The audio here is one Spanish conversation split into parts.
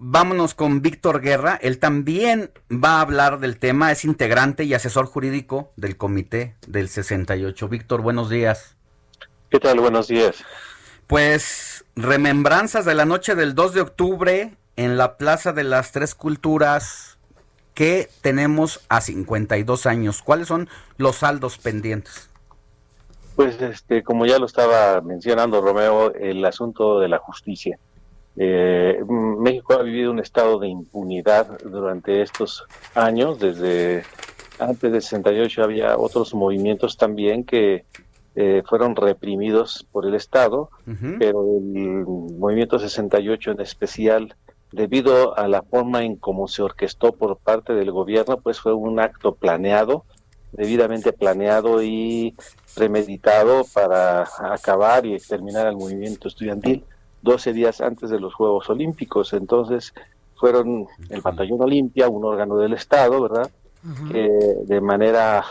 Vámonos con Víctor Guerra. Él también va a hablar del tema. Es integrante y asesor jurídico del Comité del 68. Víctor, buenos días. ¿Qué tal? Buenos días. Pues remembranzas de la noche del 2 de octubre en la Plaza de las Tres Culturas que tenemos a 52 años. ¿Cuáles son los saldos pendientes? Pues este, como ya lo estaba mencionando Romeo, el asunto de la justicia. Eh, México ha vivido un estado de impunidad durante estos años. Desde antes del 68 había otros movimientos también que eh, fueron reprimidos por el Estado, pero el movimiento 68 en especial, debido a la forma en cómo se orquestó por parte del gobierno, pues fue un acto planeado, debidamente planeado y premeditado para acabar y exterminar al movimiento estudiantil 12 días antes de los Juegos Olímpicos. Entonces fueron el Batallón Olimpia, un órgano del Estado, ¿verdad? Que de manera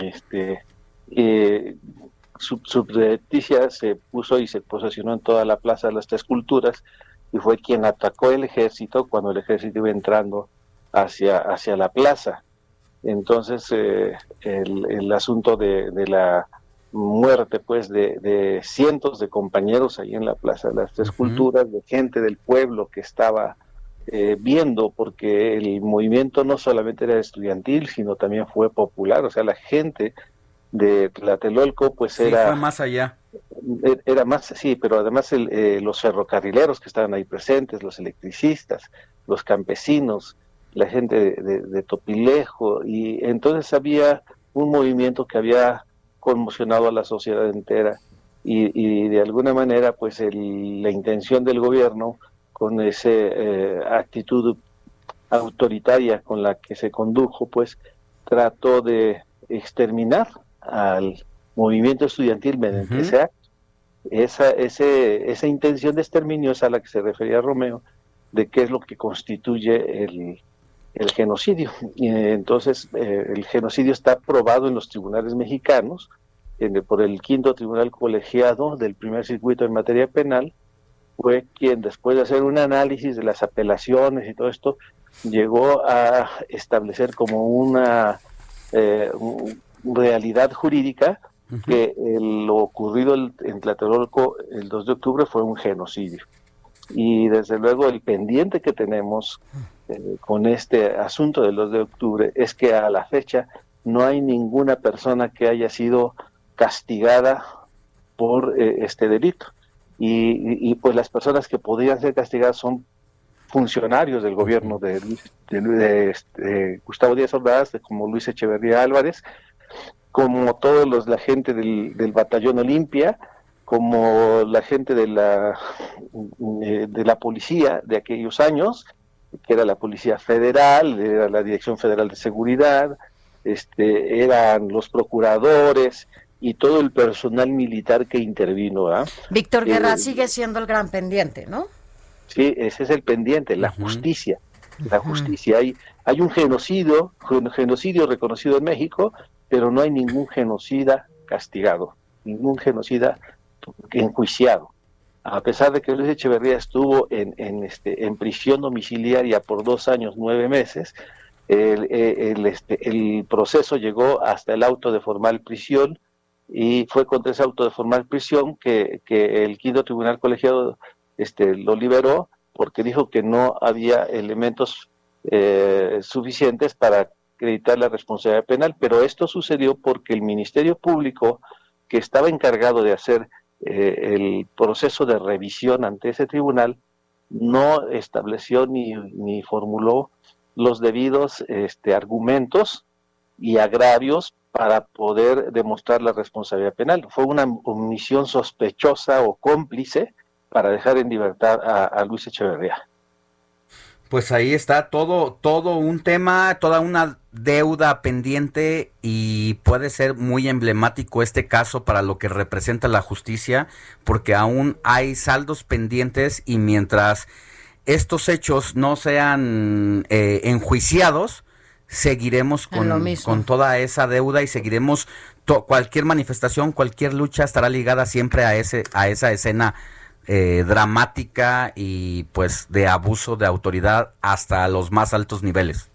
este, eh, subrepticia se puso y se posicionó en toda la plaza de las tres culturas y fue quien atacó el ejército cuando el ejército iba entrando hacia, hacia la plaza. Entonces, eh, el, el, asunto de, de, la muerte, pues, de, de, cientos de compañeros ahí en la Plaza de las Tres. Culturas, de gente del pueblo que estaba eh, viendo, porque el movimiento no solamente era estudiantil, sino también fue popular, o sea, la gente de Tlatelolco, pues sí, era... Fue más allá. Era más, sí, pero además el, eh, los ferrocarrileros que estaban ahí presentes, los electricistas, los campesinos, la gente de, de, de, Topilejo, y entonces había un movimiento que había conmocionado a la sociedad entera y, y de alguna manera pues el, la intención del gobierno con esa eh, actitud autoritaria con la que se condujo pues trató de exterminar al movimiento estudiantil mediante uh -huh. ese acto. Esa, ese, esa intención de exterminio es a la que se refería Romeo, de qué es lo que constituye el, el genocidio. Y, entonces, eh, el genocidio está probado en los tribunales mexicanos, en, por el quinto tribunal colegiado del primer circuito en materia penal, fue quien después de hacer un análisis de las apelaciones y todo esto, llegó a establecer como una eh, realidad jurídica uh -huh. que el, lo ocurrido en Tlatelolco el 2 de octubre fue un genocidio. Y desde luego el pendiente que tenemos eh, con este asunto del 2 de octubre es que a la fecha no hay ninguna persona que haya sido castigada por eh, este delito. Y, y, pues las personas que podrían ser castigadas son funcionarios del gobierno de, de, de, este, de Gustavo Díaz Ordaz, como Luis Echeverría Álvarez, como todos los la gente del, del batallón Olimpia, como la gente de la eh, de la policía de aquellos años, que era la policía federal, era la Dirección Federal de Seguridad, este, eran los procuradores y todo el personal militar que intervino. ¿eh? Víctor Guerra eh, sigue siendo el gran pendiente, ¿no? Sí, ese es el pendiente, la uh -huh. justicia. La justicia. Hay, hay un genocidio, un genocidio reconocido en México, pero no hay ningún genocida castigado, ningún genocida enjuiciado. A pesar de que Luis Echeverría estuvo en, en, este, en prisión domiciliaria por dos años, nueve meses, el, el, este, el proceso llegó hasta el auto de formal prisión y fue contra ese auto de formal prisión que, que el quinto tribunal colegiado este, lo liberó porque dijo que no había elementos eh, suficientes para acreditar la responsabilidad penal, pero esto sucedió porque el Ministerio Público, que estaba encargado de hacer eh, el proceso de revisión ante ese tribunal, no estableció ni, ni formuló los debidos este, argumentos y agravios para poder demostrar la responsabilidad penal. Fue una omisión sospechosa o cómplice para dejar en libertad a, Luis Echeverría. Pues ahí está todo, todo un tema, toda una deuda pendiente y puede ser muy emblemático este caso para lo que representa la justicia, porque aún hay saldos pendientes y mientras estos hechos no sean eh, enjuiciados, seguiremos con, con, toda esa deuda y seguiremos cualquier manifestación, cualquier lucha estará ligada siempre a ese a esa escena eh, dramática y pues de abuso de autoridad hasta los más altos niveles.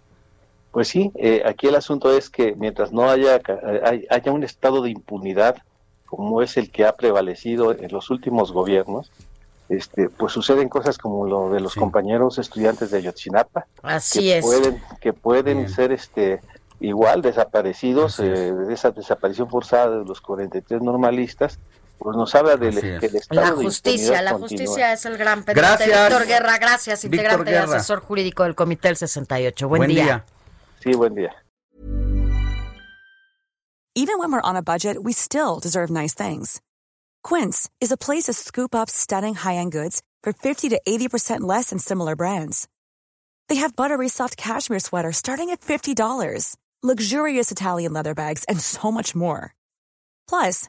Pues sí, eh, aquí el asunto es que mientras no haya, haya un estado de impunidad como es el que ha prevalecido en los últimos gobiernos, este, pues suceden cosas como lo de los compañeros estudiantes de Ayotzinapa, Así que es. pueden, que pueden ser este igual desaparecidos, eh, de esa desaparición forzada de los 43 normalistas, pues nos habla del que el estado La justicia, la justicia es el gran pendiente. Gracias. Víctor Guerra, gracias, integrante y asesor jurídico del Comité del 68. Buen, día. día. Sí, buen día. Even when we're on a budget, we still deserve nice things. Quince is a place to scoop up stunning high-end goods for 50 to 80% less than similar brands. They have buttery soft cashmere sweaters starting at $50, luxurious Italian leather bags, and so much more. Plus,